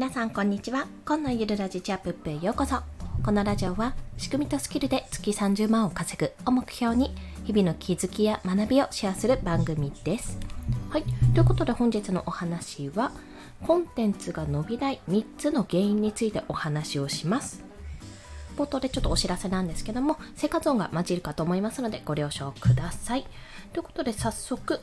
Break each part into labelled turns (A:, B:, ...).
A: 皆さんこんにちは。今のゆるラジチアップップへようこそ。このラジオは仕組みとスキルで月30万を稼ぐを目標に日々の気づきや学びをシェアする番組です。はい。ということで本日のお話はコンテンツが伸びない3つの原因についてお話をします。冒頭でちょっとお知らせなんですけども生活音が混じるかと思いますのでご了承ください。ということで早速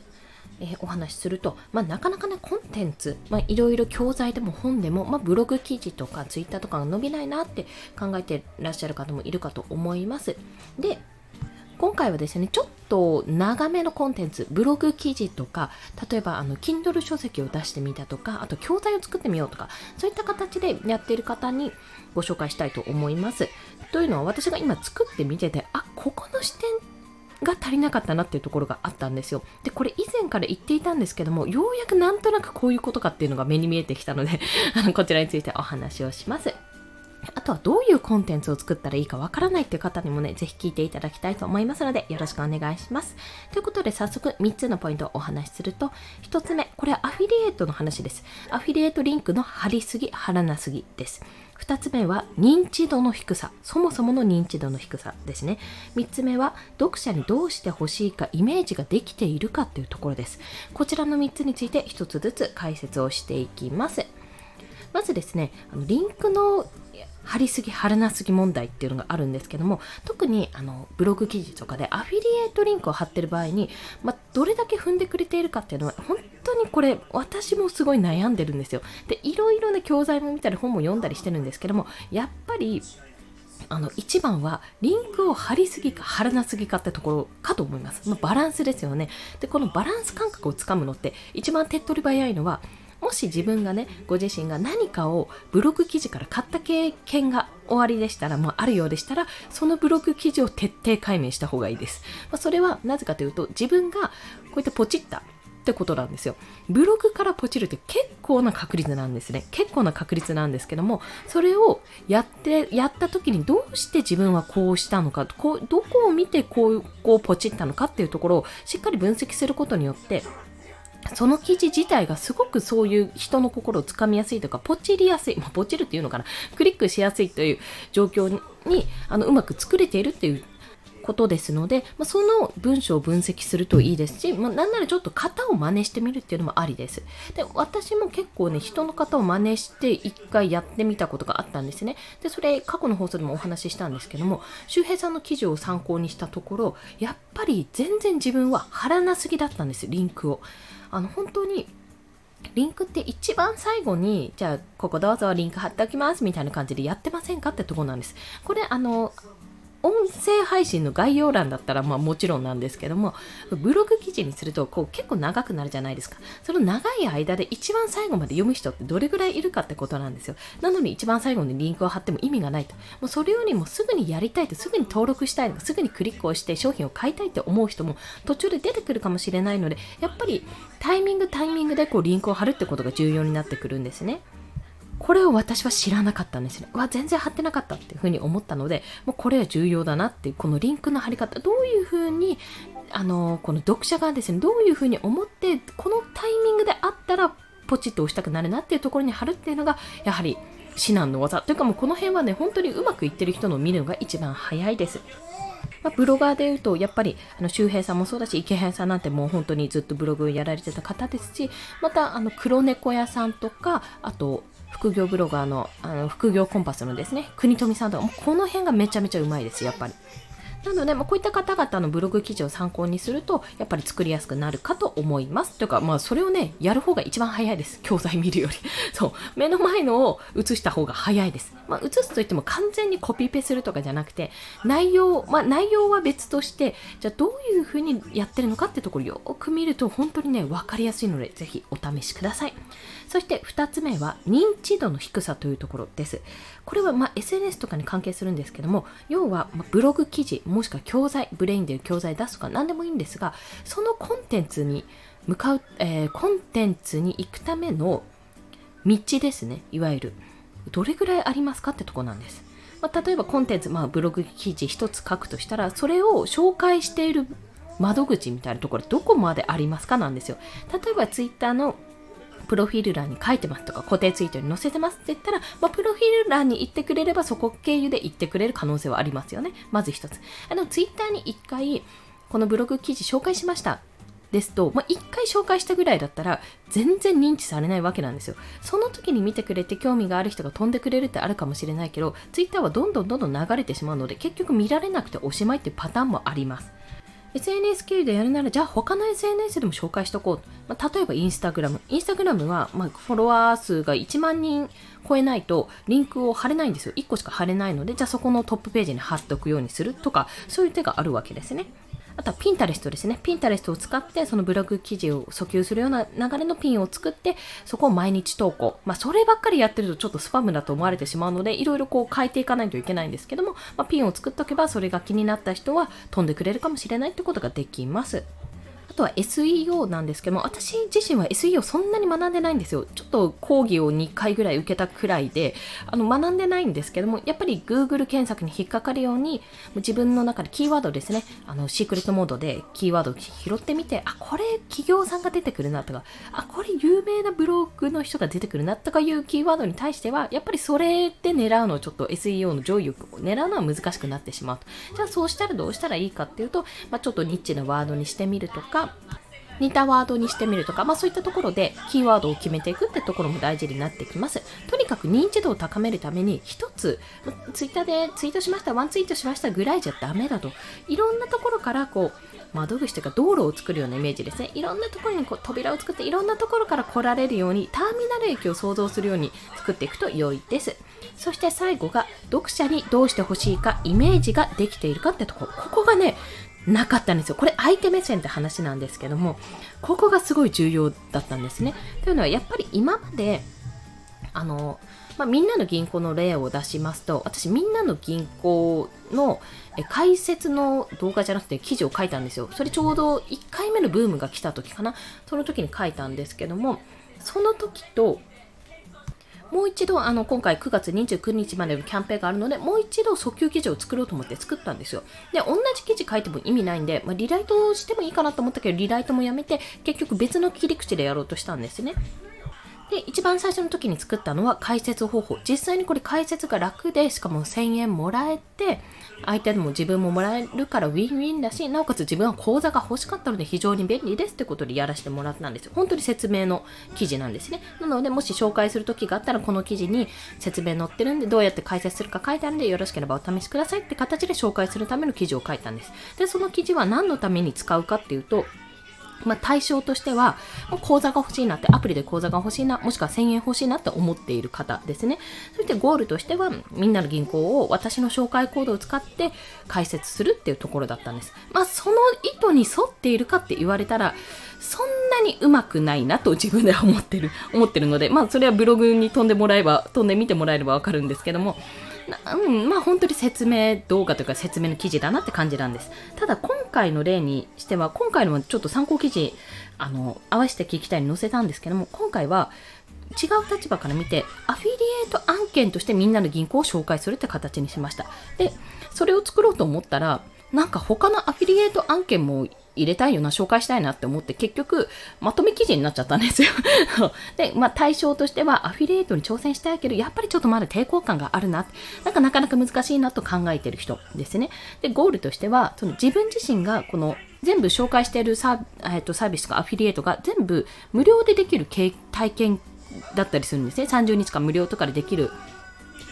A: えー、お話しすると、まあ、なかなかねコンテンツ、まあ、いろいろ教材でも本でも、まあ、ブログ記事とかツイッターとかが伸びないなって考えてらっしゃる方もいるかと思います。で今回はですねちょっと長めのコンテンツブログ記事とか例えばあの Kindle 書籍を出してみたとかあと教材を作ってみようとかそういった形でやっている方にご紹介したいと思います。というのは私が今作ってみててあここの視点が足りなかったなっていうところがあったんですよ。で、これ以前から言っていたんですけども、ようやくなんとなくこういうことかっていうのが目に見えてきたので あのこちらについてお話をします。あとはどういうコンテンツを作ったらいいかわからないっていう方にもね、ぜひ聞いていただきたいと思いますので、よろしくお願いします。ということで、早速3つのポイントをお話しすると、1つ目、これはアフィリエイトの話です。アフィリエイトリンクの貼りすぎ、貼らなすぎです。2つ目は認知度の低さ。そもそもの認知度の低さですね。3つ目は読者にどうしてほしいかイメージができているかというところです。こちらの3つについて1つずつ解説をしていきます。まずですね、リンクの貼りすぎ貼らなすぎ問題っていうのがあるんですけども特にあのブログ記事とかでアフィリエイトリンクを貼ってる場合に、ま、どれだけ踏んでくれているかっていうのは本当にこれ私もすごい悩んでるんですよでいろいろね教材も見たり本も読んだりしてるんですけどもやっぱりあの一番はリンクを貼りすぎか貼らなすぎかってところかと思います。まあ、バランスですよね。で、このバランス感覚をつかむのって一番手っ取り早いのはもし自分がねご自身が何かをブログ記事から買った経験が終わりでしたら、もうあるようでしたら、そのブログ記事を徹底解明した方がいいです。まあ、それはなぜかというと、自分がこうやってポチったってことなんですよ。ブログからポチるって結構な確率なんですね。結構な確率なんですけども、それをやって、やった時にどうして自分はこうしたのか、こうどこを見てこう、こうポチったのかっていうところをしっかり分析することによって、その記事自体がすごくそういう人の心をつかみやすいとか、ポチりやすい、まあ、ポチるっていうのかな、クリックしやすいという状況にあのうまく作れているっていうことですので、まあ、その文章を分析するといいですし、まあ、なんならちょっと型を真似してみるっていうのもありです。で、私も結構ね、人の型を真似して一回やってみたことがあったんですね。で、それ過去の放送でもお話ししたんですけども、周平さんの記事を参考にしたところ、やっぱり全然自分は貼らなすぎだったんです、リンクを。あの、本当にリンクって一番最後に、じゃあ、ここどうぞリンク貼っておきますみたいな感じでやってませんかってとこなんです。これ、あの、音声配信の概要欄だったらまあもちろんなんですけどもブログ記事にするとこう結構長くなるじゃないですか。その長い間で一番最後まで読む人ってどれぐらいいるかってことなんですよ。なのに一番最後にリンクを貼っても意味がないと。もうそれよりもすぐにやりたいとすぐに登録したいとかすぐにクリックをして商品を買いたいって思う人も途中で出てくるかもしれないのでやっぱりタイミングタイミングでこうリンクを貼るってことが重要になってくるんですね。これを私は知らなかったんですね。うわ、全然貼ってなかったっていうふうに思ったので、もうこれは重要だなっていう、このリンクの貼り方、どういうふうに、あの、この読者がですね、どういうふうに思って、このタイミングであったら、ポチッと押したくなるなっていうところに貼るっていうのが、やはり至難の技。というかもうこの辺はね、本当にうまくいってる人の見るのが一番早いです。まあ、ブロガーで言うと、やっぱり、あの、周平さんもそうだし、池平さんなんてもう本当にずっとブログやられてた方ですし、また、あの、黒猫屋さんとか、あと、副業ブロガーのあの副業コンパスのですね、国富さんとか、もうこの辺がめちゃめちゃうまいです、やっぱり。なので、まあ、こういった方々のブログ記事を参考にすると、やっぱり作りやすくなるかと思います。というか、まあ、それをね、やる方が一番早いです。教材見るより。そう。目の前のを映した方が早いです。まあ、映すといっても完全にコピペするとかじゃなくて、内容、まあ、内容は別として、じゃあどういう風にやってるのかってところをよく見ると、本当にね、わかりやすいので、ぜひお試しください。そして2つ目は、認知度の低さというところです。これは、まあ、SNS とかに関係するんですけども、要は、ブログ記事、もしくは教材、ブレインで教材出すとか何でもいいんですが、そのコンテンツに向かう、えー、コンテンツに行くための道ですね、いわゆる。どれぐらいありますかってとこなんです。まあ、例えばコンテンツ、まあ、ブログ記事1つ書くとしたら、それを紹介している窓口みたいなところどこまでありますかなんですよ。例えばツイッターのプロフィール欄に書いてますとか固定ツイートに載せてますって言ったら、まあ、プロフィール欄に行ってくれればそこ経由で行ってくれる可能性はありますよねまず一つあのツイッターに一回このブログ記事紹介しましたですと、まあ、1回紹介したぐらいだったら全然認知されないわけなんですよ。その時に見てくれて興味がある人が飛んでくれるってあるかもしれないけど、Twitter はどんどんどんどん流れてしまうので、結局見られなくておしまいっていうパターンもあります。SNS 経由でやるなら、じゃあ他の SNS でも紹介しとこう。まあ、例えばインスタグラム。インスタグラムは、まあ、フォロワー数が1万人超えないとリンクを貼れないんですよ。1個しか貼れないので、じゃあそこのトップページに貼っておくようにするとか、そういう手があるわけですね。あとはピンタレストですね。ピンタレストを使ってそのブログ記事を訴求するような流れのピンを作って、そこを毎日投稿。まあ、そればっかりやってるとちょっとスパムだと思われてしまうので、いろいろこう変えていかないといけないんですけども、まあ、ピンを作っとけばそれが気になった人は飛んでくれるかもしれないってことができます。とは SEO なんですけども、私自身は SEO そんなに学んでないんですよ。ちょっと講義を2回ぐらい受けたくらいで、あの学んでないんですけども、やっぱり Google 検索に引っかかるように、自分の中でキーワードですね、あのシークレットモードでキーワードを拾ってみて、あ、これ企業さんが出てくるなとか、あ、これ有名なブログの人が出てくるなとかいうキーワードに対しては、やっぱりそれで狙うのちょっと SEO の上位を狙うのは難しくなってしまうと。じゃあそうしたらどうしたらいいかっていうと、まあ、ちょっとニッチなワードにしてみるとか、似たワードにしてみるとか、まあそういったところでキーワードを決めていくってところも大事になってきます。とにかく認知度を高めるために一つ、ツイッターでツイートしました、ワンツイートしましたぐらいじゃダメだと。いろんなところからこう、窓口というか道路を作るようなイメージですね。いろんなところにこう扉を作っていろんなところから来られるようにターミナル駅を想像するように作っていくと良いです。そして最後が読者にどうしてほしいかイメージができているかってところ。ここがね、なかったんですよ。これ相手目線って話なんですけども、ここがすごい重要だったんですね。というのはやっぱり今まで、あの、まあ、みんなの銀行の例を出しますと、私みんなの銀行の解説の動画じゃなくて記事を書いたんですよ。それちょうど1回目のブームが来た時かな。その時に書いたんですけども、その時ともう一度、あの、今回9月29日までのキャンペーンがあるので、もう一度訴求記事を作ろうと思って作ったんですよ。で、同じ記事書いても意味ないんで、まあ、リライトしてもいいかなと思ったけど、リライトもやめて、結局別の切り口でやろうとしたんですね。で、一番最初の時に作ったのは解説方法。実際にこれ解説が楽で、しかも1000円もらえて、相手でも自分ももらえるからウィンウィンだし、なおかつ自分は講座が欲しかったので非常に便利ですってことでやらせてもらったんですよ。本当に説明の記事なんですね。なので、もし紹介する時があったら、この記事に説明載ってるんで、どうやって解説するか書いてあるんで、よろしければお試しくださいって形で紹介するための記事を書いたんです。で、その記事は何のために使うかっていうと、まあ、対象としては、口座が欲しいなって、アプリで口座が欲しいな、もしくは1000円欲しいなって思っている方ですね。そしてゴールとしては、みんなの銀行を私の紹介コードを使って解説するっていうところだったんです。まあ、その意図に沿っているかって言われたら、そんなにうまくないなと自分では思ってる、思ってるので、まあ、それはブログに飛んでもらえば、飛んでみてもらえればわかるんですけども、うん、まあ本当に説明動画というか説明の記事だなって感じなんです。ただ今回の例にしては、今回のもちょっと参考記事、あの、合わせて聞きたいに載せたんですけども、今回は違う立場から見て、アフィリエイト案件としてみんなの銀行を紹介するって形にしました。で、それを作ろうと思ったら、なんか他のアフィリエイト案件も入れたいよな、紹介したいなって思って、結局、まとめ記事になっちゃったんですよ で、まあ、対象としては、アフィリエイトに挑戦したいけど、やっぱりちょっとまだ抵抗感があるな。なんかなかなか難しいなと考えてる人ですね。で、ゴールとしては、その自分自身が、この、全部紹介しているサー,、えー、とサービスとかアフィリエイトが全部無料でできる体験だったりするんですね。30日間無料とかでできる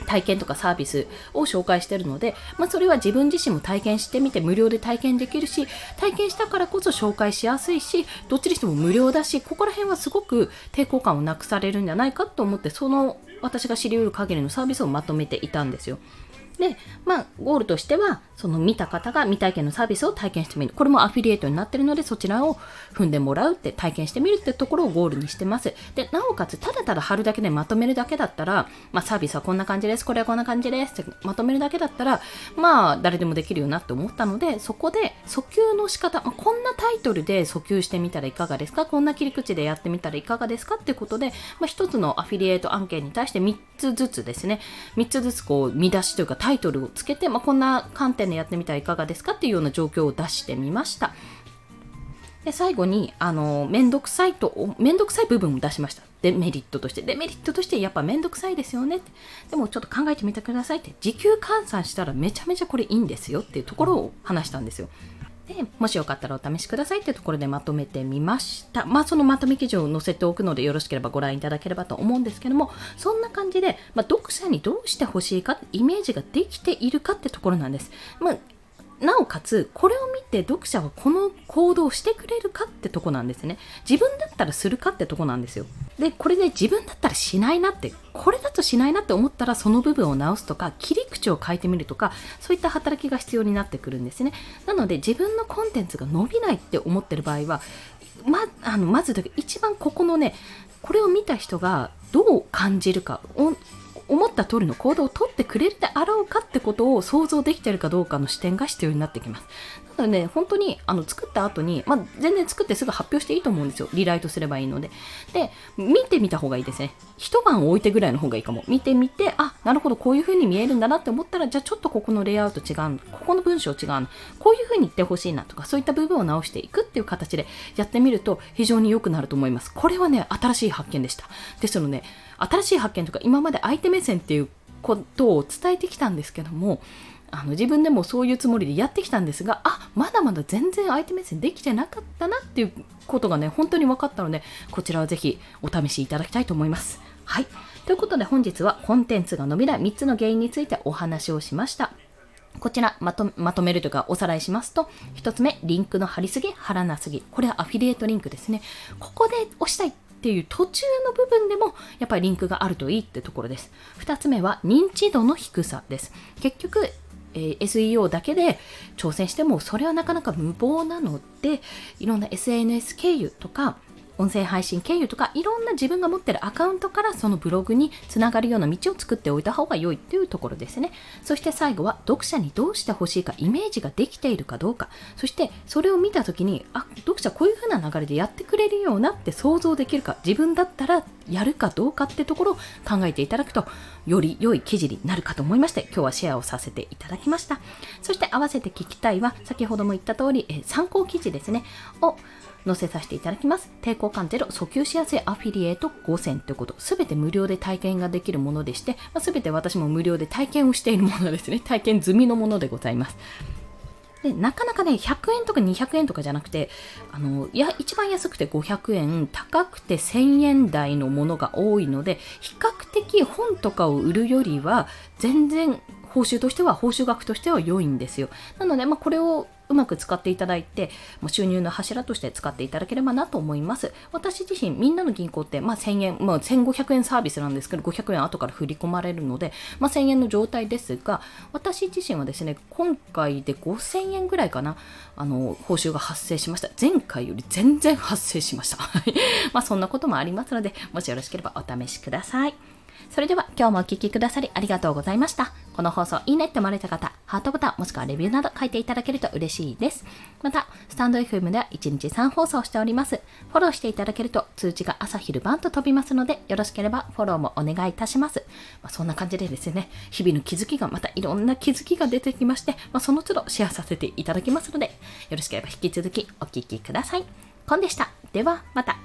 A: 体験とかサービスを紹介してるので、まあ、それは自分自身も体験してみて無料で体験できるし、体験したからこそ紹介しやすいし、どっちにしても無料だし、ここら辺はすごく抵抗感をなくされるんじゃないかと思って、その私が知りうる限りのサービスをまとめていたんですよ。で、まあ、ゴールとしては、その見た方が未体験のサービスを体験してみる。これもアフィリエイトになってるので、そちらを踏んでもらうって体験してみるってところをゴールにしてます。で、なおかつ、ただただ貼るだけでまとめるだけだったら、まあ、サービスはこんな感じです、これはこんな感じです。ってまとめるだけだったら、まあ、誰でもできるよなって思ったので、そこで訴求の仕方、まあ、こんなタイトルで訴求してみたらいかがですか？こんな切り口でやってみたらいかがですか？ってことで、まあ、一つのアフィリエイト案件に対して3つずつですね、3つずつこう、見出しというかタイトルをつけて、まあ、こんな観点でやってみたらいかがですかっていうような状況を出してみました。で最後にあのめんどくさいと面倒くさい部分を出しました。デメリットとして。デメリットとしてやっぱ面倒くさいですよねでもちょっと考えてみてくださいって。時給換算したらめちゃめちゃこれいいんですよっていうところを話したんですよ。でもしよかったらお試しくださいっていうところでまとめてみました。まあそのまとめ記事を載せておくのでよろしければご覧いただければと思うんですけども、そんな感じで、まあ、読者にどうしてほしいか、イメージができているかってところなんです。まあなおかつ、これを見て読者はこの行動をしてくれるかってとこなんですね。自分だったらするかってとこなんですよ。で、これで自分だったらしないなって、これだとしないなって思ったらその部分を直すとか、切り口を変えてみるとか、そういった働きが必要になってくるんですね。なので、自分のコンテンツが伸びないって思ってる場合は、まあのまず一番ここのね、これを見た人がどう感じるか、った通りの行動をとってくれるであろうかってことを想像できているかどうかの視点が必要になってきます。なので、ね、本当にあの作った後に、まあ、全然作ってすぐ発表していいと思うんですよ。リライトすればいいので。で、見てみた方がいいですね。一晩置いてぐらいの方がいいかも。見てみて、あ、なるほど、こういう風に見えるんだなって思ったら、じゃあちょっとここのレイアウト違う。ここの文章違うの。こういう風に言ってほしいなとか、そういった部分を直していくっていう形でやってみると非常に良くなると思います。これはね、新しい発見でした。ですので、新しい発見とか、今まで相手目線っていうことを伝えてきたんですけどもあの自分でもそういうつもりでやってきたんですがあまだまだ全然相手目線できてなかったなっていうことがね本当に分かったのでこちらはぜひお試しいただきたいと思います。はいということで本日はコンテンツが伸びない3つの原因についてお話をしました。こちらまとまとめるというかおさらいしますと、1つ目、リンクの貼りすぎ、貼らなすぎ。これはアフィリエイトリンクですね。ここで押したいっていう途中の部分でもやっぱりリンクがあるといいってところです。2つ目は認知度の低さです。結局えー、SEO だけで挑戦してもそれはなかなか無謀なのでいろんな SNS 経由とか音声配信経由とかいろんな自分が持ってるアカウントからそのブログにつながるような道を作っておいた方が良いっていうところですね。そして最後は読者にどうしてほしいかイメージができているかどうか。そしてそれを見た時にあ読者こういう風な流れでやってくれるようなって想像できるか自分だったらやるかどうかってところを考えていただくとより良い記事になるかと思いまして今日はシェアをさせていただきました。そして合わせて聞きたいは先ほども言った通り参考記事ですねを載せさせていただきます。抵抗感ゼロ、訴求しやすいアフィリエイト5000ということ、すべて無料で体験ができるものでして、まあ、べて私も無料で体験をしているものですね。体験済みのものでございます。でなかなかね、100円とか200円とかじゃなくて、あのいや一番安くて500円、高くて1000円台のものが多いので、比較的本とかを売るよりは、全然報酬としては、報酬額としては良いんですよ。なので、まあ、これをうまく使っていただいて、もう収入の柱として使っていただければなと思います。私自身、みんなの銀行って、まあ、1000円、まあ、1500円サービスなんですけど、500円後から振り込まれるので、まあ、1000円の状態ですが、私自身はですね、今回で5000円ぐらいかな、あの、報酬が発生しました。前回より全然発生しました。まあ、そんなこともありますので、もしよろしければお試しください。それでは今日もお聴きくださりありがとうございました。この放送いいねって思われた方、ハートボタンもしくはレビューなど書いていただけると嬉しいです。また、スタンド FM では1日3放送しております。フォローしていただけると通知が朝昼晩と飛びますので、よろしければフォローもお願いいたします。まあ、そんな感じでですね、日々の気づきがまたいろんな気づきが出てきまして、まあ、その都度シェアさせていただきますので、よろしければ引き続きお聴きください。コンでした。ではまた。